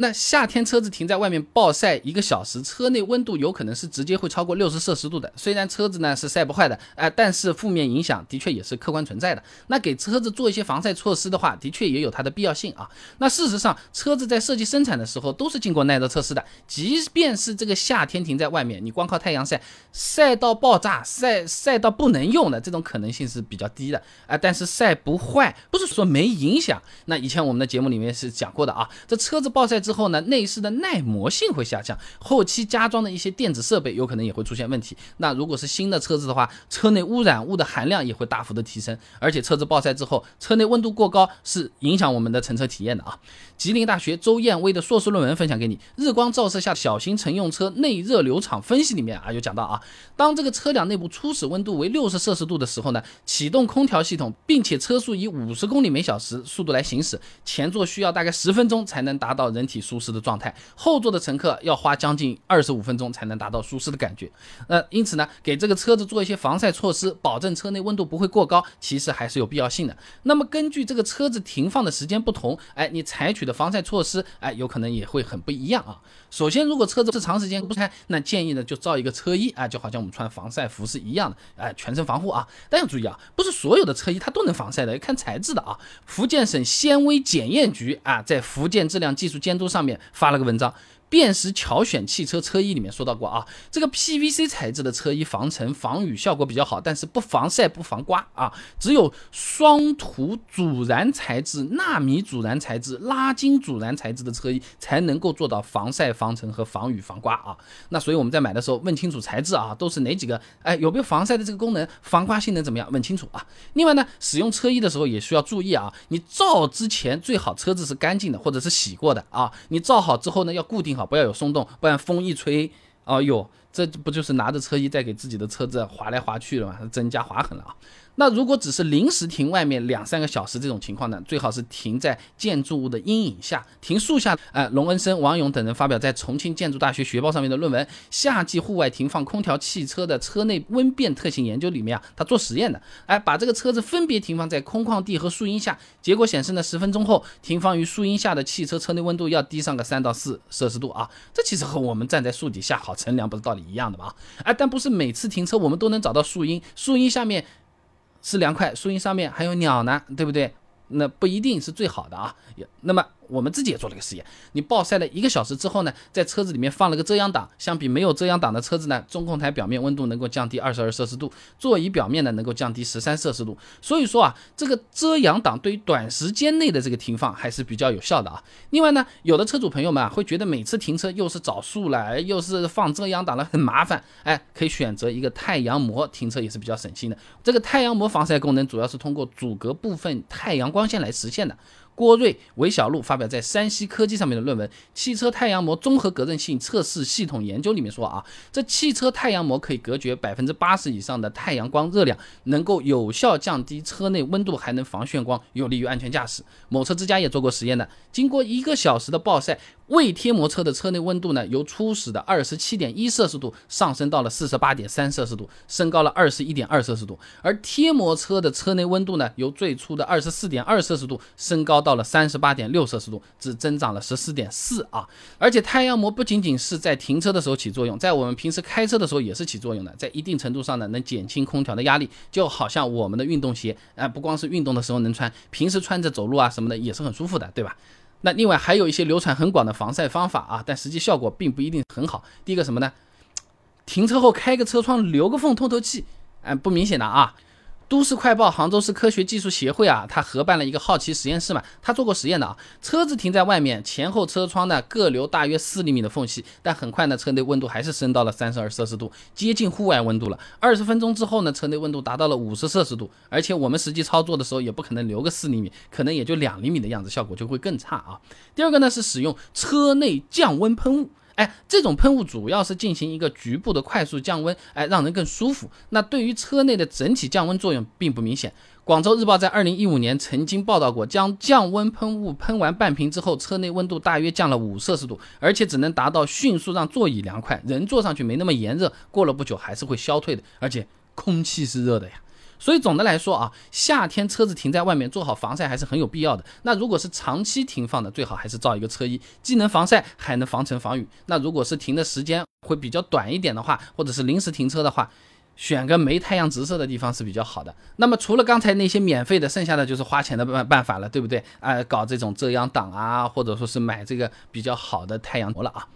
那夏天车子停在外面暴晒一个小时，车内温度有可能是直接会超过六十摄氏度的。虽然车子呢是晒不坏的，哎，但是负面影响的确也是客观存在的。那给车子做一些防晒措施的话，的确也有它的必要性啊。那事实上，车子在设计生产的时候都是经过耐热测试的，即便是这个夏天停在外面，你光靠太阳晒，晒到爆炸，晒晒到不能用的这种可能性是比较低的啊。但是晒不坏，不是说没影响。那以前我们的节目里面是讲过的啊，这车子暴晒。之后呢，内饰的耐磨性会下降，后期加装的一些电子设备有可能也会出现问题。那如果是新的车子的话，车内污染物的含量也会大幅的提升，而且车子暴晒之后，车内温度过高是影响我们的乘车体验的啊。吉林大学周燕威的硕士论文分享给你，日光照射下小型乘用车内热流场分析里面啊有讲到啊，当这个车辆内部初始温度为六十摄氏度的时候呢，启动空调系统，并且车速以五十公里每小时速度来行驶，前座需要大概十分钟才能达到人体。舒适的状态，后座的乘客要花将近二十五分钟才能达到舒适的感觉。那因此呢，给这个车子做一些防晒措施，保证车内温度不会过高，其实还是有必要性的。那么根据这个车子停放的时间不同，哎，你采取的防晒措施，哎，有可能也会很不一样啊。首先，如果车子是长时间不开，那建议呢就罩一个车衣啊，就好像我们穿防晒服是一样的，哎，全身防护啊。但要注意啊，不是所有的车衣它都能防晒的，要看材质的啊。福建省纤维检验局啊，在福建质量技术监督上面发了个文章。辨识巧选汽车车衣里面说到过啊，这个 PVC 材质的车衣防尘防雨效果比较好，但是不防晒不防刮啊。只有双涂阻燃材质、纳米阻燃材质、拉筋阻燃材质的车衣才能够做到防晒防尘和防雨防刮啊。那所以我们在买的时候问清楚材质啊，都是哪几个？哎，有没有防晒的这个功能？防刮性能怎么样？问清楚啊。另外呢，使用车衣的时候也需要注意啊，你罩之前最好车子是干净的或者是洗过的啊。你罩好之后呢，要固定。好，不要有松动，不然风一吹，哦哟，这不就是拿着车衣在给自己的车子划来划去了吗？增加划痕了啊。那如果只是临时停外面两三个小时这种情况呢，最好是停在建筑物的阴影下，停树下。哎，龙恩生、王勇等人发表在重庆建筑大学学报上面的论文《夏季户外停放空调汽车的车内温变特性研究》里面啊，他做实验的，哎，把这个车子分别停放在空旷地和树荫下，结果显示呢，十分钟后停放于树荫下的汽车车内温度要低上个三到四摄氏度啊，这其实和我们站在树底下好乘凉不是道理一样的吗？哎，但不是每次停车我们都能找到树荫，树荫下面。是凉快，树荫上面还有鸟呢，对不对？那不一定是最好的啊。那么。我们自己也做了个实验，你暴晒了一个小时之后呢，在车子里面放了个遮阳挡，相比没有遮阳挡的车子呢，中控台表面温度能够降低二十二摄氏度，座椅表面呢能够降低十三摄氏度。所以说啊，这个遮阳挡对于短时间内的这个停放还是比较有效的啊。另外呢，有的车主朋友们啊会觉得每次停车又是找树了，又是放遮阳挡了，很麻烦。哎，可以选择一个太阳膜停车也是比较省心的。这个太阳膜防晒功能主要是通过阻隔部分太阳光线来实现的。郭瑞、韦小璐发表在山西科技上面的论文《汽车太阳膜综合隔震性测试系统研究》里面说啊，这汽车太阳膜可以隔绝百分之八十以上的太阳光热量，能够有效降低车内温度，还能防眩光，有利于安全驾驶。某车之家也做过实验的，经过一个小时的暴晒。未贴膜车的车内温度呢，由初始的二十七点一摄氏度上升到了四十八点三摄氏度，升高了二十一点二摄氏度。而贴膜车的车内温度呢，由最初的二十四点二摄氏度升高到到了三十八点六摄氏度，只增长了十四点四啊！而且太阳膜不仅仅是在停车的时候起作用，在我们平时开车的时候也是起作用的，在一定程度上呢，能减轻空调的压力，就好像我们的运动鞋，哎，不光是运动的时候能穿，平时穿着走路啊什么的也是很舒服的，对吧？那另外还有一些流传很广的防晒方法啊，但实际效果并不一定很好。第一个什么呢？停车后开个车窗，留个缝透透气，哎，不明显的啊。都市快报杭州市科学技术协会啊，他合办了一个好奇实验室嘛，他做过实验的啊。车子停在外面，前后车窗呢各留大约四厘米的缝隙，但很快呢，车内温度还是升到了三十二摄氏度，接近户外温度了。二十分钟之后呢，车内温度达到了五十摄氏度，而且我们实际操作的时候也不可能留个四厘米，可能也就两厘米的样子，效果就会更差啊。第二个呢是使用车内降温喷雾。哎，这种喷雾主要是进行一个局部的快速降温，哎，让人更舒服。那对于车内的整体降温作用并不明显。广州日报在二零一五年曾经报道过，将降温喷雾喷完半瓶之后，车内温度大约降了五摄氏度，而且只能达到迅速让座椅凉快，人坐上去没那么炎热，过了不久还是会消退的，而且空气是热的呀。所以总的来说啊，夏天车子停在外面做好防晒还是很有必要的。那如果是长期停放的，最好还是造一个车衣，既能防晒，还能防尘防雨。那如果是停的时间会比较短一点的话，或者是临时停车的话，选个没太阳直射的地方是比较好的。那么除了刚才那些免费的，剩下的就是花钱的办办法了，对不对？啊，搞这种遮阳挡啊，或者说是买这个比较好的太阳膜了啊。